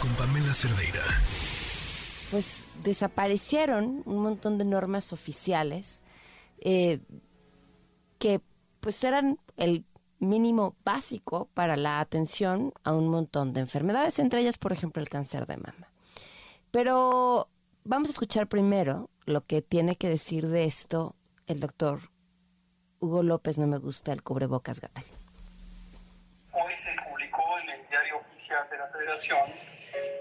Con Pamela Cerdeira. Pues desaparecieron un montón de normas oficiales eh, que pues eran el mínimo básico para la atención a un montón de enfermedades, entre ellas, por ejemplo, el cáncer de mama. Pero vamos a escuchar primero lo que tiene que decir de esto el doctor Hugo López, no me gusta el cubrebocas Gatel. Hoy se publicó en el de la Federación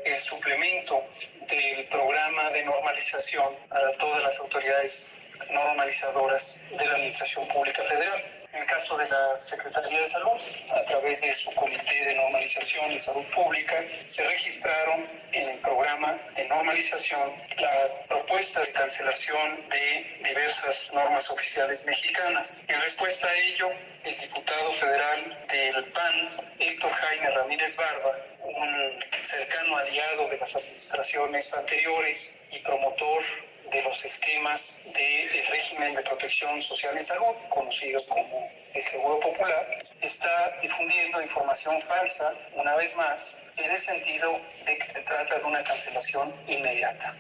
el suplemento del programa de normalización a todas las autoridades normalizadoras de la Administración Pública Federal. El caso de la Secretaría de Salud, a través de su Comité de Normalización y Salud Pública, se registraron en el programa de normalización la propuesta de cancelación de diversas normas oficiales mexicanas. En respuesta a ello, el diputado federal del PAN, Héctor Jaime Ramírez Barba, un cercano aliado de las administraciones anteriores y promotor de los esquemas del régimen de protección social en salud, conocido como el Seguro Popular, está difundiendo información falsa, una vez más, en el sentido de que se trata de una cancelación inmediata.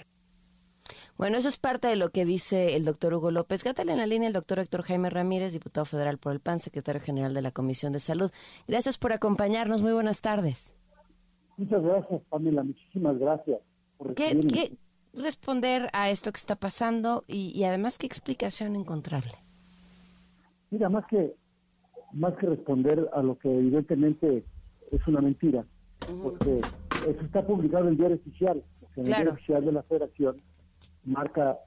Bueno, eso es parte de lo que dice el doctor Hugo López. Gatel en la línea, el doctor Héctor Jaime Ramírez, diputado federal por el PAN, secretario general de la Comisión de Salud. Gracias por acompañarnos. Muy buenas tardes. Muchas gracias, Pamela. Muchísimas gracias. Por ¿Qué, ¿Qué, responder a esto que está pasando y, además qué explicación encontrarle? Mira, más que más que responder a lo que evidentemente es una mentira, porque eso está publicado en el diario oficial, en el diario oficial de la Federación marca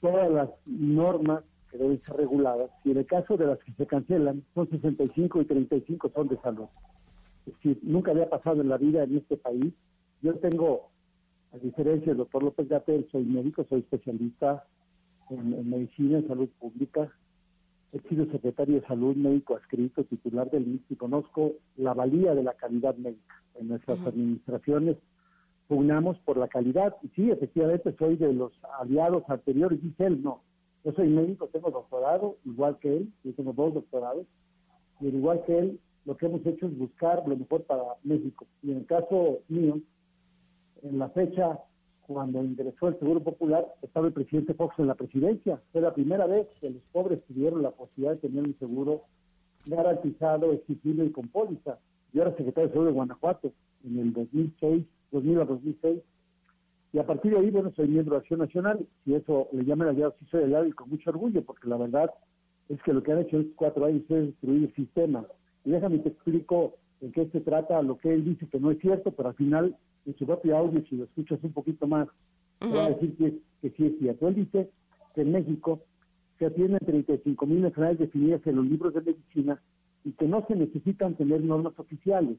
todas las normas que deben ser reguladas y en el caso de las que se cancelan son 65 y 35 son de salud. Es decir, nunca había pasado en la vida en este país. Yo tengo a diferencia del doctor López Gatel, soy médico, soy especialista en, medicina, en salud pública. He sido secretario de salud, médico adscrito, titular del INSS y conozco la valía de la calidad médica. En nuestras administraciones pugnamos por la calidad. Y sí, efectivamente soy de los aliados anteriores, dice él, no. Yo soy médico, tengo doctorado, igual que él, yo tengo dos doctorados, y igual que él, lo que hemos hecho es buscar lo mejor para México. Y en el caso mío, en la fecha cuando ingresó el Seguro Popular, estaba el presidente Fox en la presidencia. Fue la primera vez que los pobres tuvieron la posibilidad de tener un seguro garantizado, exigible y con póliza. Yo era secretario de Salud de Guanajuato en el 2006, 2000 a 2006. Y a partir de ahí, bueno, soy miembro de Acción Nacional. Si eso le llaman aliado, sí soy aliado y con mucho orgullo, porque la verdad es que lo que han hecho estos cuatro años es destruir el sistema. Y déjame te explico en qué se trata lo que él dice que no es cierto, pero al final en su propio audio, si lo escuchas un poquito más, va a decir que, que sí es cierto. Él dice que en México se atienden 35 mil enfermedades definidas en los libros de medicina y que no se necesitan tener normas oficiales.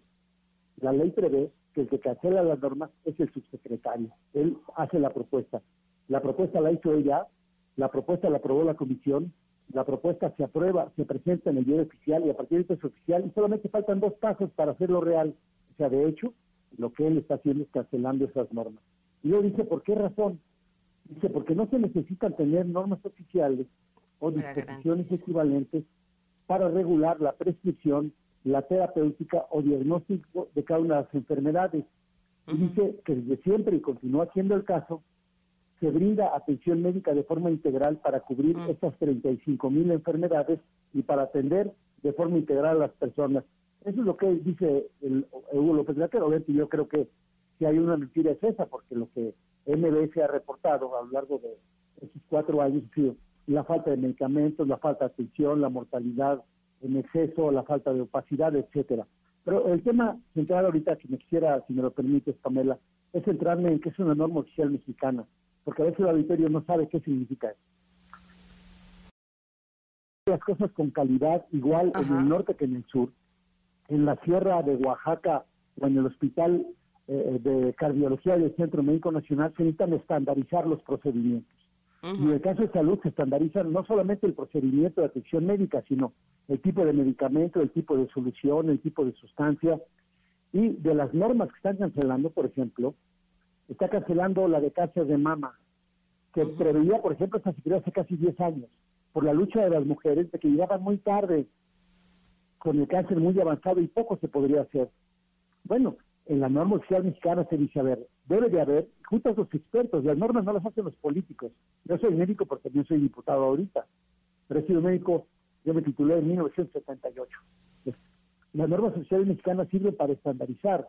La ley prevé que el que cancela las normas es el subsecretario. Él hace la propuesta. La propuesta la hizo ella, la propuesta la aprobó la comisión, la propuesta se aprueba, se presenta en el diario oficial y a partir de esto es oficial y solamente faltan dos pasos para hacerlo real. O sea, de hecho, lo que él está haciendo es cancelando esas normas. Y luego dice, ¿por qué razón? Dice, porque no se necesitan tener normas oficiales o disposiciones equivalentes para regular la prescripción, la terapéutica o diagnóstico de cada una de las enfermedades. Y dice que desde siempre, y continúa siendo el caso, se brinda atención médica de forma integral para cubrir estas 35 mil enfermedades y para atender de forma integral a las personas. Eso es lo que dice el, Hugo López Gatero. Yo creo que si hay una mentira es esa, porque lo que MBS ha reportado a lo largo de esos cuatro años ha sido la falta de medicamentos, la falta de atención, la mortalidad en exceso, la falta de opacidad, etcétera. Pero el tema central ahorita que me quisiera, si me lo permites, Pamela, es centrarme en que es una norma oficial mexicana, porque a veces el auditorio no sabe qué significa eso. Las cosas con calidad igual en el norte que en el sur, en la sierra de Oaxaca o en el hospital eh, de cardiología del Centro Médico Nacional se necesitan estandarizar los procedimientos. Y en el caso de salud se estandarizan no solamente el procedimiento de atención médica, sino el tipo de medicamento, el tipo de solución, el tipo de sustancia. Y de las normas que están cancelando, por ejemplo, está cancelando la de cáncer de mama, que preveía, por ejemplo, esta cirugía hace casi 10 años, por la lucha de las mujeres de que llegaban muy tarde con el cáncer muy avanzado y poco se podría hacer. Bueno, en la norma oficial mexicana se dice, a ver, debe de haber, junto a los expertos, las normas no las hacen los políticos. Yo soy médico porque también soy diputado ahorita, pero he sido médico, yo me titulé en 1978. Las normas oficiales mexicanas sirven para estandarizar.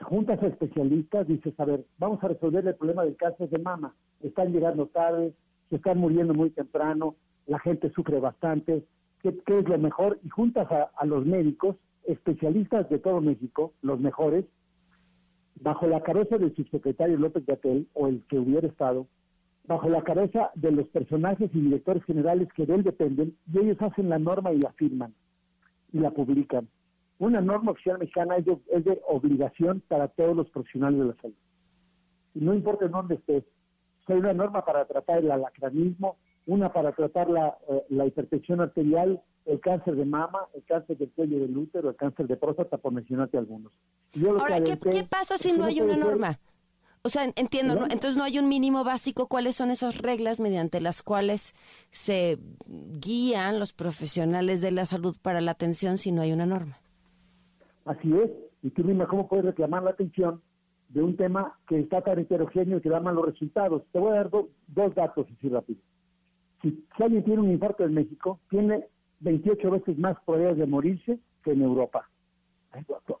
Juntas a especialistas, dices, a ver, vamos a resolver el problema del cáncer de mama. Están llegando tarde, se están muriendo muy temprano, la gente sufre bastante, ¿qué, es lo mejor? Y juntas a, los médicos, especialistas de todo México, los mejores, bajo la cabeza del subsecretario López Gatel o el que hubiera estado, bajo la cabeza de los personajes y directores generales que de él dependen, y ellos hacen la norma y la firman y la publican. Una norma oficial mexicana es de, obligación para todos los profesionales de la salud. No importa en dónde estés, hay una norma para tratar el alacranismo, una para tratar la, eh, la hipertensión arterial, el cáncer de mama, el cáncer del cuello del útero, el cáncer de próstata, por mencionarte algunos. Ahora, ¿qué, pasa si no hay una norma? O sea, entiendo, ¿no? entonces no hay un mínimo básico. ¿Cuáles son esas reglas mediante las cuales se guían los profesionales de la salud para la atención si no hay una norma? Así es. Y tú misma, ¿cómo puedes reclamar la atención de un tema que está tan heterogéneo y que da malos resultados? Te voy a dar dos datos así rápido. Si, alguien tiene un infarto en México, tiene 28 veces más probabilidades de morirse que en Europa.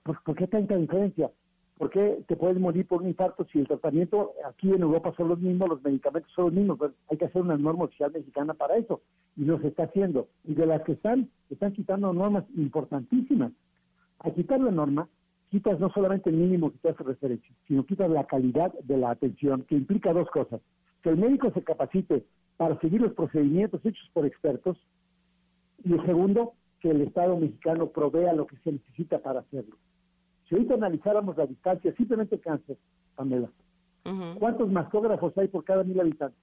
¿Por, qué tanta diferencia? ¿Por qué te puedes morir por un infarto si el tratamiento aquí en Europa son los mismos, los medicamentos son los mismos? hay que hacer una norma oficial mexicana para eso. Y lo se está haciendo. Y de las que están, están quitando normas importantísimas. Al quitar la norma, quitas no solamente el mínimo que te hace referencia, sino quitas la calidad de la atención, que implica dos cosas. Que el médico se capacite para seguir los procedimientos hechos por expertos. Y el segundo, que el Estado mexicano provea lo que se necesita para hacerlo. Si ahorita analizáramos la distancia, simplemente cáncer, Pamela, ¿cuántos mastógrafos hay por cada mil habitantes?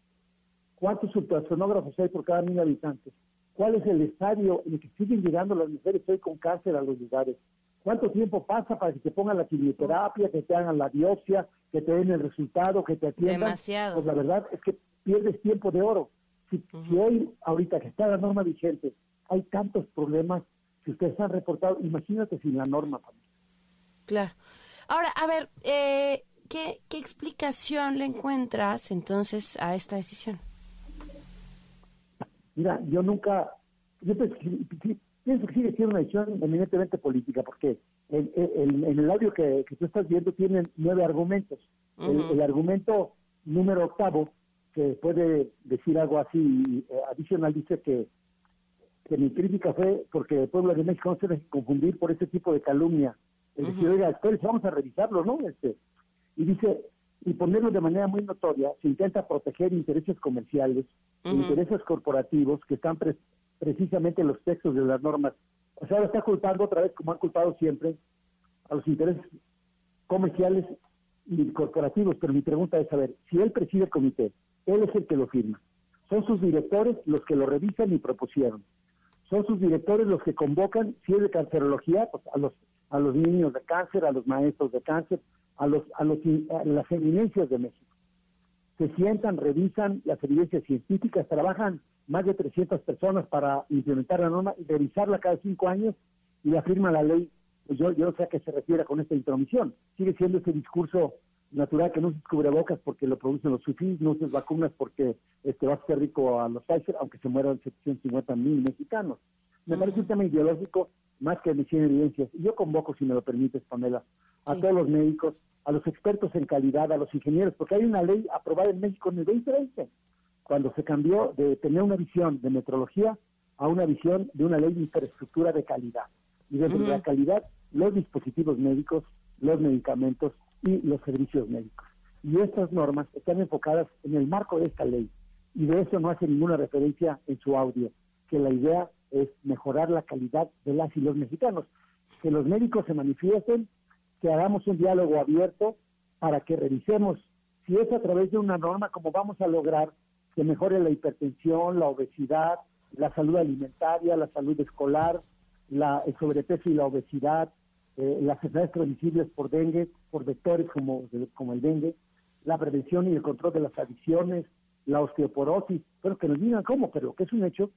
¿Cuántos ultrasonógrafos hay por cada mil habitantes? ¿Cuál es el estadio en el que siguen llegando las mujeres hoy con cáncer a los lugares? ¿Cuánto tiempo pasa para que te pongan la quimioterapia, que te hagan la biopsia, que te den el resultado, que te atiendan? Demasiado. Pues la verdad es que pierdes tiempo de oro. Si, hoy, ahorita que está la norma vigente, hay tantos problemas que ustedes han reportado, imagínate sin la norma. Claro. Ahora, a ver, eh, ¿qué, ¿qué explicación le encuentras entonces a esta decisión? Mira, yo nunca, yo pienso que sigue siendo una decisión eminentemente política, porque en, el audio que, tú estás viendo tienen nueve argumentos. el, argumento número octavo que puede decir algo así eh, adicional, dice que, que mi crítica fue porque el pueblo de México no se debe confundir por este tipo de calumnia. Es decir, oiga, vamos a revisarlo, ¿no? Este, y dice, y ponerlo de manera muy notoria, se intenta proteger intereses comerciales, intereses corporativos que están precisamente en los textos de las normas. O sea, está culpando otra vez, como han culpado siempre, a los intereses comerciales y corporativos. Pero mi pregunta es, saber, si él preside el comité, él es el que lo firma. Son sus directores los que lo revisan y propusieron. Son sus directores los que convocan, si es de cancerología, pues a los, a los niños de cáncer, a los maestros de cáncer, a, los, a, los, las evidencias de México. Se sientan, revisan las evidencias científicas, trabajan más de 300 personas para implementar la norma y revisarla cada cinco años y la firma la ley. Pues yo, yo no sé a qué se refiere con esta intromisión. Sigue siendo ese discurso natural que no se cubre bocas porque lo producen los sufis, no se vacunas porque este, va a ser rico a los Pfizer, aunque se mueran 750 mil mexicanos. Me parece un tema ideológico más que de evidencias. Y yo convoco, si me lo permites, Pamela, a todos los médicos, a los expertos en calidad, a los ingenieros, porque hay una ley aprobada en México en el 2020, cuando se cambió de tener una visión de metrología a una visión de una ley de infraestructura de calidad. Y dentro de la calidad, los dispositivos médicos, los medicamentos y los servicios médicos. Y estas normas están enfocadas en el marco de esta ley. Y de eso no hace ninguna referencia en su audio, que la idea es mejorar la calidad de las y los mexicanos. Que los médicos se manifiesten, que hagamos un diálogo abierto para que revisemos si es a través de una norma como vamos a lograr que mejore la hipertensión, la obesidad, la salud alimentaria, la salud escolar, la, el sobrepeso y la obesidad, eh, las enfermedades transmisibles por dengue, por vectores como, como el dengue, la prevención y el control de las adicciones, la osteoporosis, pero que nos digan cómo, pero que es un hecho,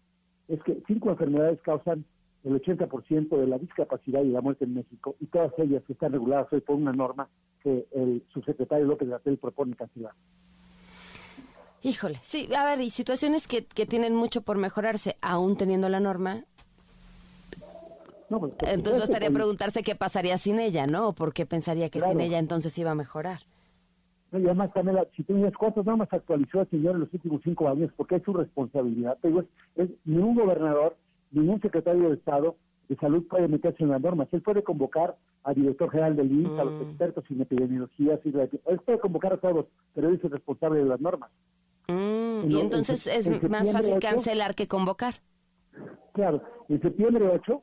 es que cinco enfermedades causan el 80% de la discapacidad y la muerte en México, y todas ellas están reguladas hoy por una norma que el subsecretario López Gatel propone cancelar. Híjole, sí, a ver, y situaciones que, que tienen mucho por mejorarse, aún teniendo la norma. Pues, entonces bastaría preguntarse qué pasaría sin ella, ¿no? ¿O por qué pensaría que sin ella entonces iba a mejorar? No, y además, Camila, si tú dices cuántas normas actualizó el señor en los últimos cinco años, porque es su responsabilidad. Pero es, ningún gobernador, ningún secretario de Estado de Salud puede meterse en las normas. Él puede convocar al director general del INSS, a los mm. expertos en epidemiología, él puede convocar a todos, pero él es el responsable de las normas. Mm, y entonces es más fácil cancelar que convocar. Claro, en septiembre 8,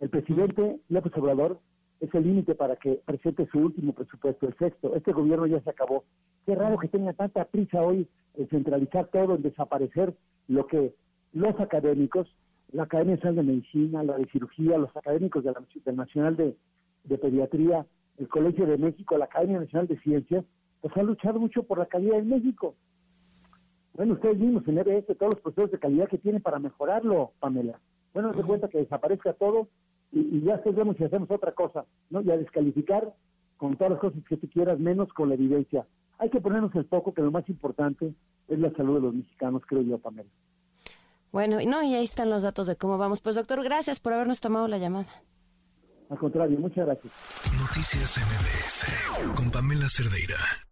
el presidente López Obrador es el límite para que presente su último presupuesto, el sexto. Este gobierno ya se acabó. Qué raro que tenga tanta prisa hoy en centralizar todo, en desaparecer lo que los académicos, la Academia Nacional de Medicina, la de Cirugía, los académicos del Nacional de, de Pediatría, el Colegio de México, la Academia Nacional de Ciencias, pues han luchado mucho por la calidad en México. Bueno, ustedes mismos en EBS, todos los procesos de calidad que tienen para mejorarlo, Pamela. Bueno, se cuenta que desaparezca todo y, ya después vemos si hacemos otra cosa, ¿no? Y a descalificar con todas las cosas que tú quieras, menos con la evidencia. Hay que ponernos el foco que lo más importante es la salud de los mexicanos, creo yo, Pamela. Bueno, y no, y ahí están los datos de cómo vamos. Pues doctor, gracias por habernos tomado la llamada. Al contrario, muchas gracias. Noticias MBS con Pamela Cerdeira.